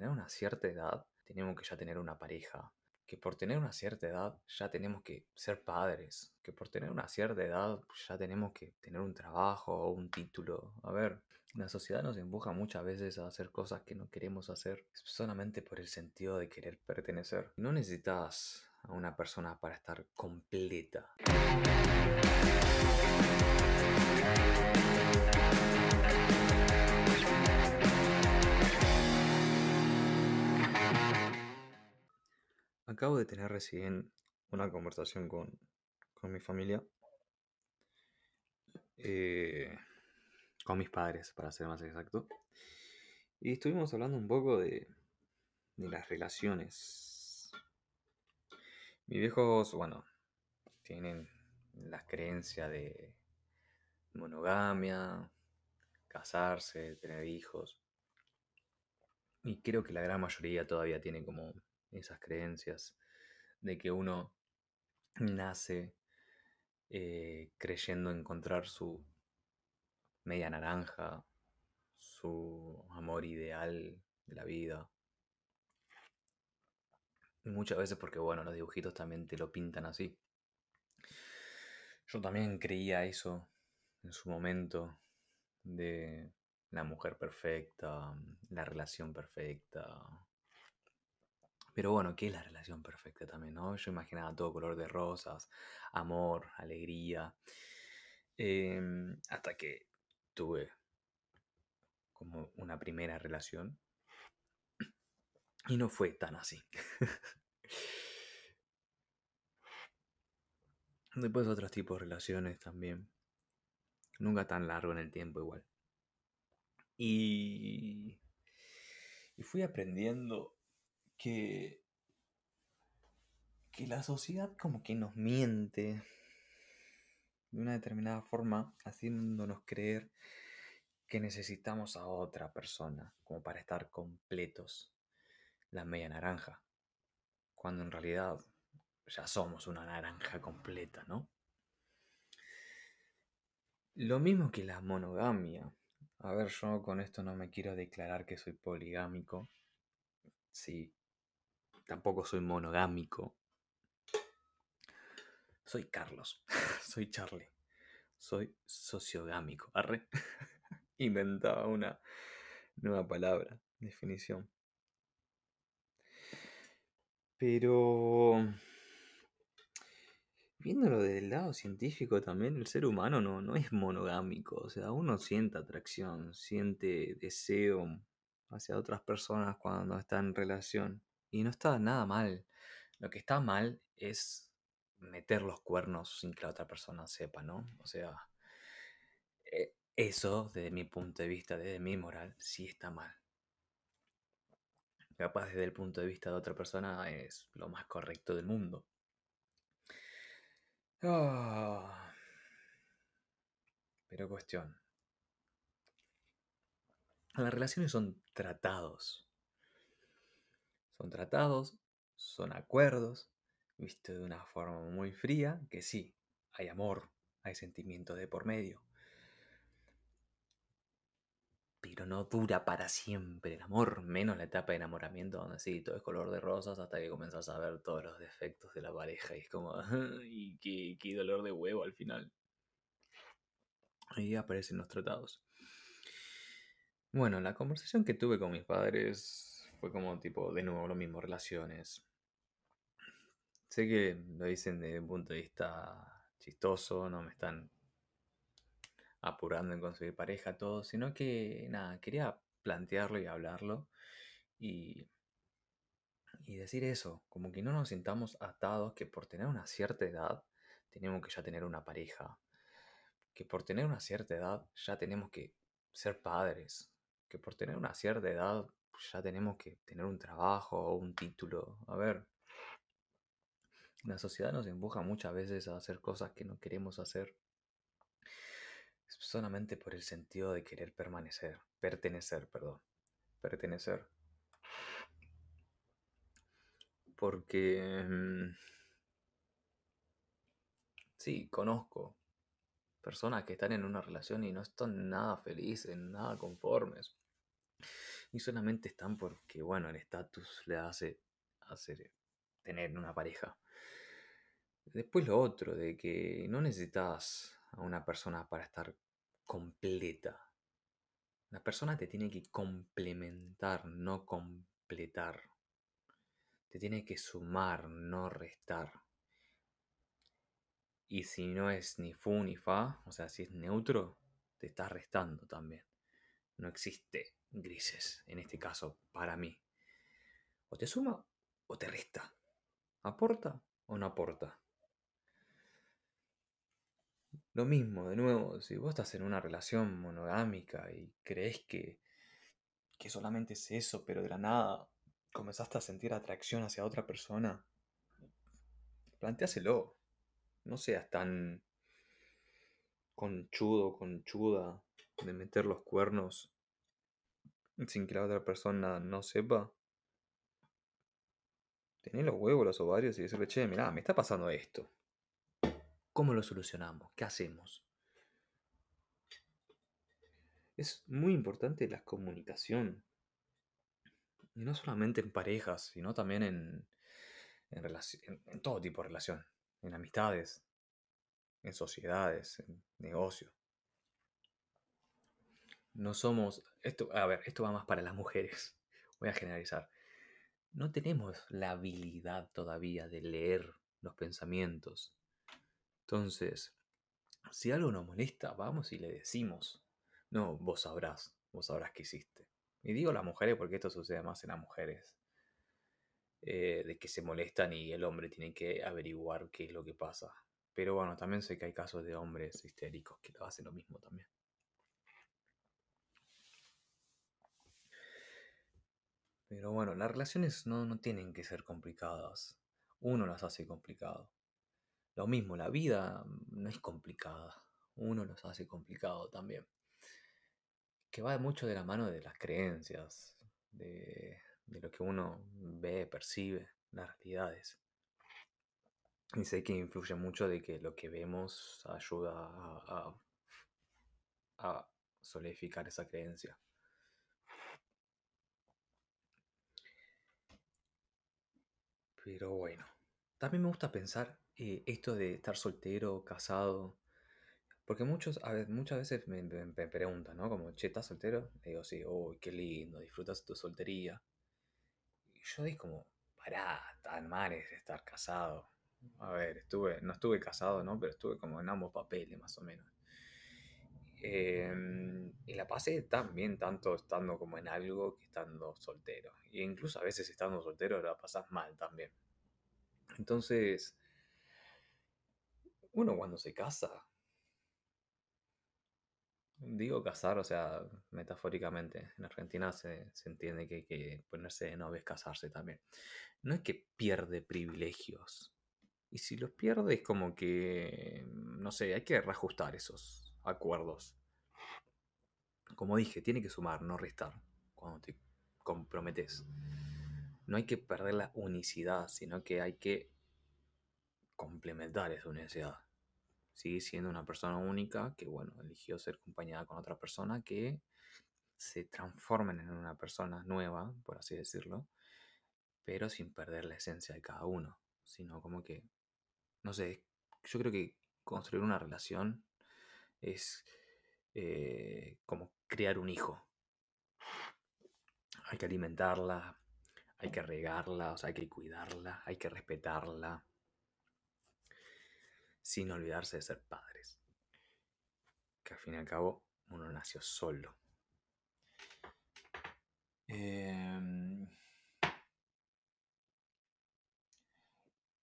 tener una cierta edad tenemos que ya tener una pareja, que por tener una cierta edad ya tenemos que ser padres, que por tener una cierta edad ya tenemos que tener un trabajo o un título. A ver, la sociedad nos empuja muchas veces a hacer cosas que no queremos hacer solamente por el sentido de querer pertenecer. No necesitas a una persona para estar completa. Acabo de tener recién una conversación con, con mi familia. Eh, con mis padres, para ser más exacto. Y estuvimos hablando un poco de, de las relaciones. Mis viejos, bueno, tienen la creencia de monogamia, casarse, tener hijos. Y creo que la gran mayoría todavía tiene como esas creencias de que uno nace eh, creyendo encontrar su media naranja, su amor ideal de la vida. Muchas veces porque, bueno, los dibujitos también te lo pintan así. Yo también creía eso en su momento de la mujer perfecta, la relación perfecta, pero bueno, ¿qué es la relación perfecta también, no? Yo imaginaba todo color de rosas, amor, alegría. Em, hasta que tuve como una primera relación. Y no fue tan así. Después otros tipos de relaciones también. Nunca tan largo en el tiempo igual. Y, y fui aprendiendo que, que la sociedad como que nos miente de una determinada forma, haciéndonos creer que necesitamos a otra persona como para estar completos, la media naranja, cuando en realidad ya somos una naranja completa, ¿no? Lo mismo que la monogamia. A ver, yo con esto no me quiero declarar que soy poligámico. Sí, Tampoco soy monogámico. Soy Carlos. soy Charlie. Soy sociogámico. Arre. Inventaba una nueva palabra, definición. Pero viéndolo desde lado científico también, el ser humano no, no es monogámico. O sea, uno siente atracción, siente deseo hacia otras personas cuando está en relación. Y no está nada mal. Lo que está mal es meter los cuernos sin que la otra persona sepa, ¿no? O sea, eh, eso, desde mi punto de vista, desde mi moral, sí está mal. Capaz desde el punto de vista de otra persona es lo más correcto del mundo. Ah. Pero cuestión. Las relaciones son tratados son tratados, son acuerdos, visto de una forma muy fría, que sí, hay amor, hay sentimiento de por medio. Pero no dura para siempre el amor, menos la etapa de enamoramiento donde sí, todo es color de rosas hasta que comenzás a ver todos los defectos de la pareja y es como, y qué, qué dolor de huevo al final. Ahí aparecen los tratados. Bueno, la conversación que tuve con mis padres fue como tipo, de nuevo lo mismo, relaciones. Sé que lo dicen desde un punto de vista chistoso, no me están apurando en conseguir pareja, todo, sino que nada, quería plantearlo y hablarlo y, y decir eso, como que no nos sintamos atados que por tener una cierta edad tenemos que ya tener una pareja, que por tener una cierta edad ya tenemos que ser padres, que por tener una cierta edad ya tenemos que tener un trabajo o un título. A ver, la sociedad nos empuja muchas veces a hacer cosas que no queremos hacer solamente por el sentido de querer permanecer, pertenecer, perdón, pertenecer. Porque mm, sí, conozco personas que están en una relación y no están nada felices, nada conformes. Y solamente están porque, bueno, el estatus le hace hacer tener una pareja. Después lo otro, de que no necesitas a una persona para estar completa. La persona te tiene que complementar, no completar. Te tiene que sumar, no restar. Y si no es ni fu ni fa, o sea, si es neutro, te está restando también. No existe grises en este caso para mí. O te suma o te resta. ¿Aporta o no aporta? Lo mismo, de nuevo, si vos estás en una relación monogámica y crees que, que solamente es eso, pero de la nada comenzaste a sentir atracción hacia otra persona, planteáselo. No seas tan conchudo, conchuda de meter los cuernos sin que la otra persona no sepa. Tenés los huevos, los ovarios y decirle, che, mirá, me está pasando esto. ¿Cómo lo solucionamos? ¿Qué hacemos? Es muy importante la comunicación. Y no solamente en parejas, sino también en, en, todo tipo de relación. En amistades, en sociedades, en negocios. No somos. Esto, a ver, esto va más para las mujeres. Voy a generalizar. No tenemos la habilidad todavía de leer los pensamientos. Entonces, si algo nos molesta, vamos y le decimos. No, vos sabrás, vos sabrás qué hiciste. Y digo las mujeres porque esto sucede más en las mujeres. Eh, de que se molestan y el hombre tiene que averiguar qué es lo que pasa. Pero bueno, también sé que hay casos de hombres histéricos que lo hacen lo mismo también. Pero bueno, las relaciones no, no tienen que ser complicadas. Uno las hace complicadas. Lo mismo, la vida no es complicada. Uno los hace complicado también. Que va mucho de la mano de las creencias, de, de lo que uno ve, percibe, las realidades. Y sé que influye mucho de que lo que vemos ayuda a, a, a solidificar esa creencia. Pero bueno, también me gusta pensar eh, esto de estar soltero, casado. Porque muchos, a ver, muchas veces me, preguntan, ¿no? Como, che, ¿estás soltero? Le digo, sí, uy, qué lindo, disfrutas tu soltería. Y yo digo como, pará, tan mal es estar casado. A ver, estuve, no estuve casado, ¿no? Pero estuve como en ambos papeles, más o menos. Em, y la pasé tan bien, tanto estando como en algo que estando soltero. Y incluso a veces estando soltero la pasas mal también. Entonces, uno cuando se casa, digo casar, o sea, metafóricamente, en Argentina se, se entiende que que ponerse de novia es casarse también. No es que pierde privilegios. Y si los pierde es como que, no sé, hay que reajustar esos, acuerdos. Como dije, tiene que sumar, no restar cuando te comprometes. No hay que perder la unicidad, sino que hay que complementar esa unicidad. Sigue siendo una persona única que, bueno, eligió ser acompañada con otra persona que se transformen en una persona nueva, por así decirlo, pero sin perder la esencia de cada uno, sino como que, no sé, yo creo que construir una relación es eh, como crear un hijo. Hay que alimentarla, hay que regarla, hay que cuidarla, hay que respetarla, sin olvidarse de ser padres. Que al fin y al cabo uno nació solo. Em,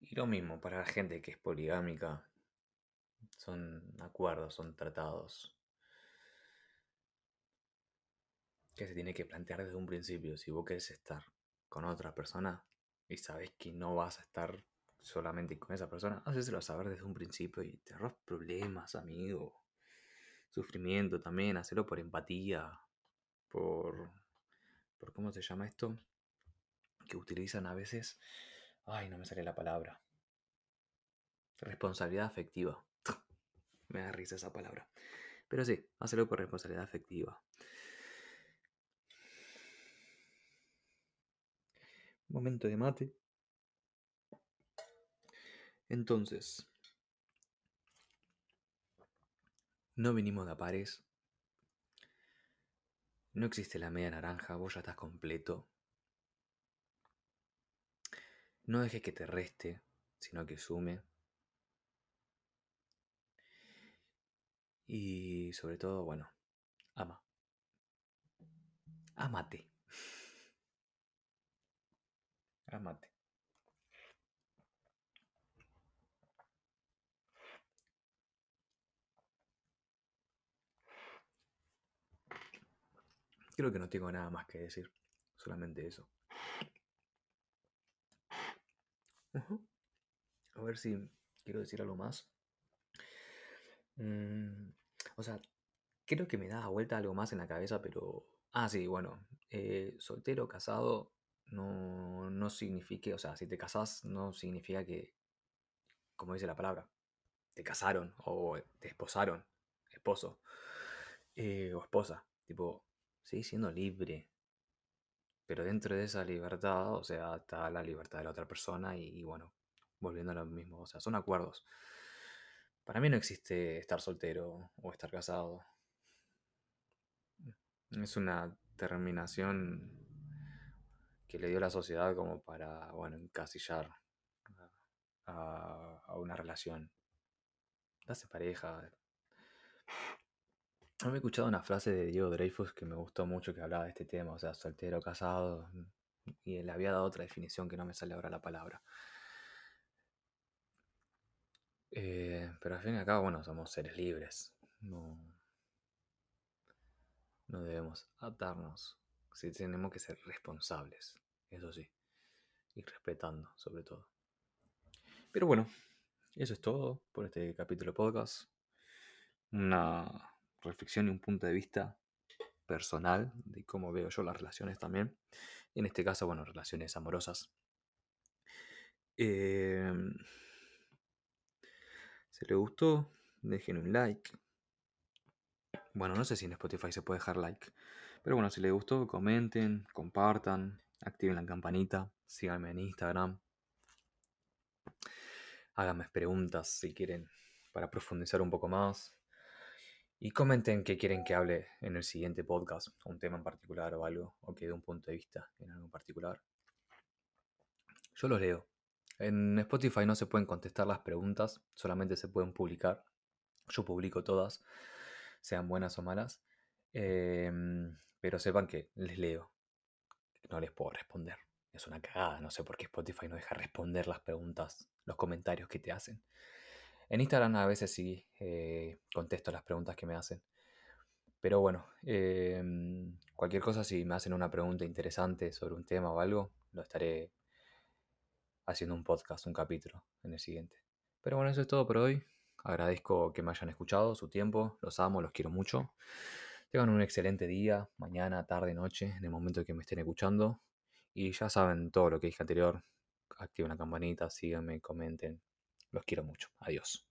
y lo mismo para la gente que es poligámica, son acuerdos, son tratados que se tiene que plantear desde un principio. Si vos querés estar con otra persona y sabes que no vas a estar solamente con esa persona, hacéselo saber desde un principio y te ahorras problemas, amigo. Sufrimiento también, hacerlo por empatía, por, por. ¿Cómo se llama esto? Que utilizan a veces. Ay, no me sale la palabra. Responsabilidad afectiva. Me da risa esa palabra. Pero sí, hacerlo por responsabilidad afectiva. Momento de mate. Entonces, no vinimos de a pares. No existe la media naranja, vos ya estás completo. No dejes que te reste, sino que sume. Y sobre todo, bueno, ama. Amate. Amate. Creo que no tengo nada más que decir. Solamente eso. A ver si quiero decir algo más. Mm, o sea, creo que me da vuelta algo más en la cabeza, pero... Ah, sí, bueno. Eh, soltero, casado, no, no significa... O sea, si te casas, no significa que... Como dice la palabra. Te casaron o te esposaron. Esposo. Eh, o esposa. Tipo, sigue siendo libre. Pero dentro de esa libertad, o sea, está la libertad de la otra persona y, bueno, volviendo a lo mismo, o sea, son acuerdos. Para mí no existe estar soltero o estar casado. Es una terminación que le dio la sociedad como para, bueno, encasillar a, una relación. Dase pareja, he escuchado una frase de Diego Dreyfus que me gustó mucho que hablaba de este tema, o sea, soltero, casado, y él había dado otra definición que no me sale ahora la palabra. Eh, pero al fin y al cabo, bueno, somos seres libres. No, no debemos atarnos. Sí, tenemos que ser responsables, eso sí. Y respetando, sobre todo. Pero bueno, eso es todo por este capítulo de podcast. Una reflexión y un punto de vista personal de cómo veo yo las relaciones también. En este caso, bueno, relaciones amorosas. Em, si les gustó, dejen un like. Bueno, no sé si en Spotify se puede dejar like. Pero bueno, si les gustó, comenten, compartan, activen la campanita, síganme en Instagram. Háganme preguntas si quieren para profundizar un poco más. Y comenten qué quieren que hable en el siguiente podcast, un tema en particular o algo, o que dé un punto de vista en algo en particular. Yo los leo. En Spotify no se pueden contestar las preguntas, solamente se pueden publicar. Yo publico todas, sean buenas o malas. Em, pero sepan que les leo. No les puedo responder. Es una cagada, no sé por qué Spotify no deja responder las preguntas, los comentarios que te hacen. En Instagram a veces sí eh, contesto las preguntas que me hacen. Pero bueno, em, cualquier cosa, si me hacen una pregunta interesante sobre un tema o algo, lo estaré haciendo un podcast, un capítulo en el siguiente. Pero bueno, eso es todo por hoy. Agradezco que me hayan escuchado, su tiempo, los amo, los quiero mucho. Tengan un excelente día, mañana, tarde, noche, en el momento que me estén escuchando. Y ya saben todo lo que dije anterior. Activen la campanita, síganme, comenten. Los quiero mucho. Adiós.